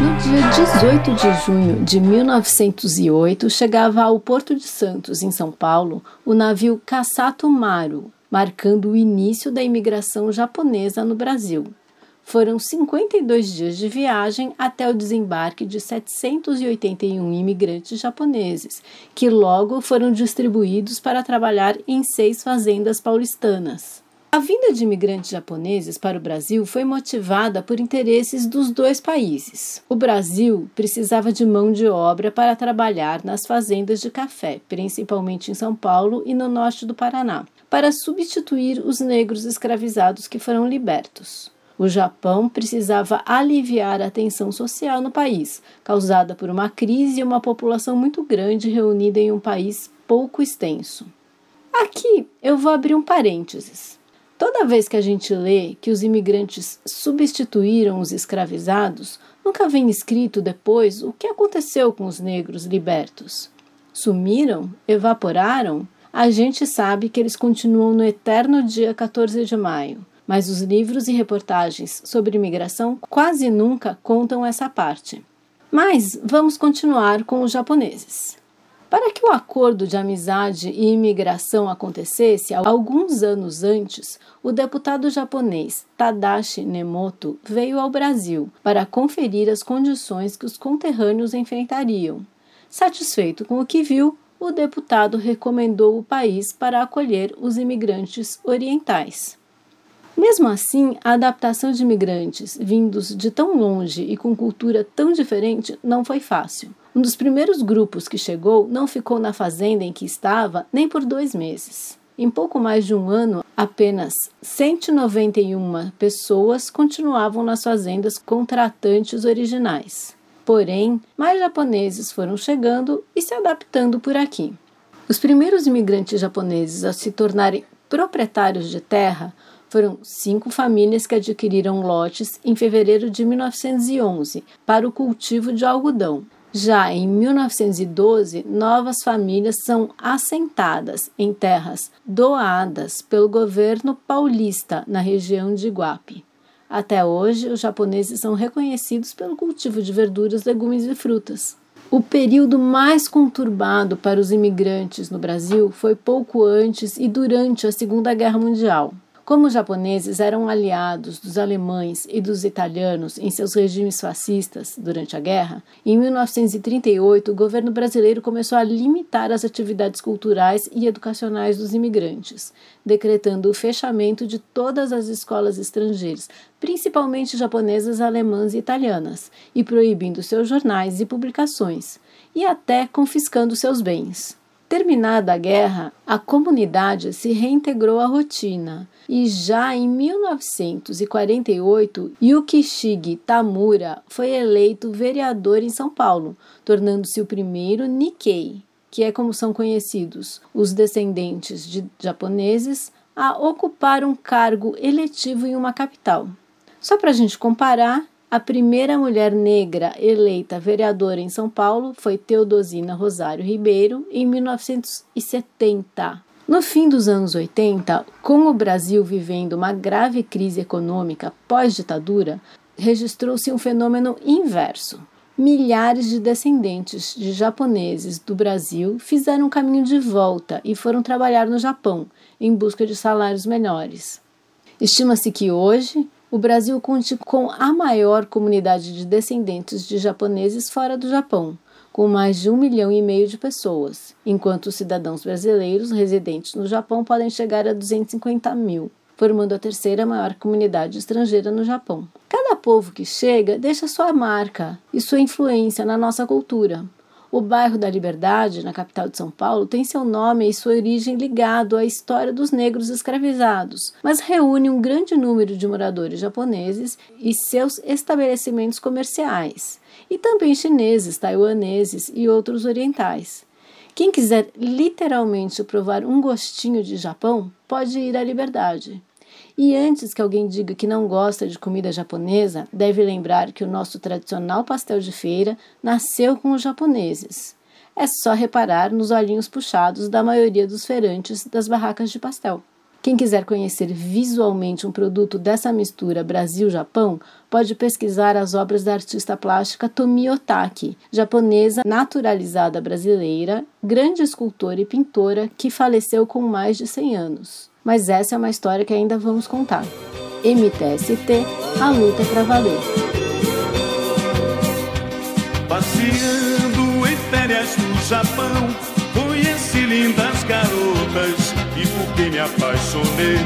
No dia 18 de junho de 1908, chegava ao Porto de Santos, em São Paulo, o navio Kassato Maru, marcando o início da imigração japonesa no Brasil. Foram 52 dias de viagem até o desembarque de 781 imigrantes japoneses, que logo foram distribuídos para trabalhar em seis fazendas paulistanas. A vinda de imigrantes japoneses para o Brasil foi motivada por interesses dos dois países. O Brasil precisava de mão de obra para trabalhar nas fazendas de café, principalmente em São Paulo e no norte do Paraná, para substituir os negros escravizados que foram libertos. O Japão precisava aliviar a tensão social no país, causada por uma crise e uma população muito grande reunida em um país pouco extenso. Aqui eu vou abrir um parênteses. Toda vez que a gente lê que os imigrantes substituíram os escravizados, nunca vem escrito depois o que aconteceu com os negros libertos. Sumiram? Evaporaram? A gente sabe que eles continuam no eterno dia 14 de maio, mas os livros e reportagens sobre imigração quase nunca contam essa parte. Mas vamos continuar com os japoneses. Para que o acordo de amizade e imigração acontecesse, alguns anos antes, o deputado japonês Tadashi Nemoto veio ao Brasil para conferir as condições que os conterrâneos enfrentariam. Satisfeito com o que viu, o deputado recomendou o país para acolher os imigrantes orientais. Mesmo assim, a adaptação de imigrantes vindos de tão longe e com cultura tão diferente não foi fácil. Um dos primeiros grupos que chegou não ficou na fazenda em que estava nem por dois meses. Em pouco mais de um ano, apenas 191 pessoas continuavam nas fazendas contratantes originais. Porém, mais japoneses foram chegando e se adaptando por aqui. Os primeiros imigrantes japoneses a se tornarem proprietários de terra foram cinco famílias que adquiriram lotes em fevereiro de 1911 para o cultivo de algodão. Já em 1912, novas famílias são assentadas em terras doadas pelo governo paulista na região de Iguape. Até hoje, os japoneses são reconhecidos pelo cultivo de verduras, legumes e frutas. O período mais conturbado para os imigrantes no Brasil foi pouco antes e durante a Segunda Guerra Mundial. Como os japoneses eram aliados dos alemães e dos italianos em seus regimes fascistas durante a guerra, em 1938 o governo brasileiro começou a limitar as atividades culturais e educacionais dos imigrantes, decretando o fechamento de todas as escolas estrangeiras, principalmente japonesas, alemãs e italianas, e proibindo seus jornais e publicações, e até confiscando seus bens. Terminada a guerra, a comunidade se reintegrou à rotina e já em 1948, Yukishige Tamura foi eleito vereador em São Paulo, tornando-se o primeiro Nikkei, que é como são conhecidos os descendentes de japoneses, a ocupar um cargo eletivo em uma capital. Só para a gente comparar, a primeira mulher negra eleita vereadora em São Paulo foi Teodosina Rosário Ribeiro em 1970. No fim dos anos 80, com o Brasil vivendo uma grave crise econômica pós-ditadura, registrou-se um fenômeno inverso. Milhares de descendentes de japoneses do Brasil fizeram caminho de volta e foram trabalhar no Japão em busca de salários melhores. Estima-se que hoje o Brasil conte com a maior comunidade de descendentes de japoneses fora do Japão, com mais de um milhão e meio de pessoas, enquanto os cidadãos brasileiros residentes no Japão podem chegar a 250 mil, formando a terceira maior comunidade estrangeira no Japão. Cada povo que chega deixa sua marca e sua influência na nossa cultura, o bairro da Liberdade, na capital de São Paulo, tem seu nome e sua origem ligado à história dos negros escravizados, mas reúne um grande número de moradores japoneses e seus estabelecimentos comerciais, e também chineses, taiwaneses e outros orientais. Quem quiser literalmente provar um gostinho de Japão, pode ir à Liberdade. E antes que alguém diga que não gosta de comida japonesa, deve lembrar que o nosso tradicional pastel de feira nasceu com os japoneses. É só reparar nos olhinhos puxados da maioria dos feirantes das barracas de pastel. Quem quiser conhecer visualmente um produto dessa mistura Brasil-Japão, pode pesquisar as obras da artista plástica Tomi Otaki, japonesa naturalizada brasileira, grande escultora e pintora que faleceu com mais de 100 anos. Mas essa é uma história que ainda vamos contar. MTST, a luta para valer. Passeando em férias no Japão, conheci lindas garotas e por quem me apaixonei.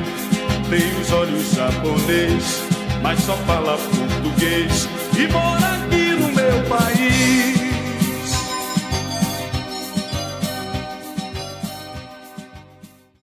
Tem os olhos japonês, mas só fala português e mora aqui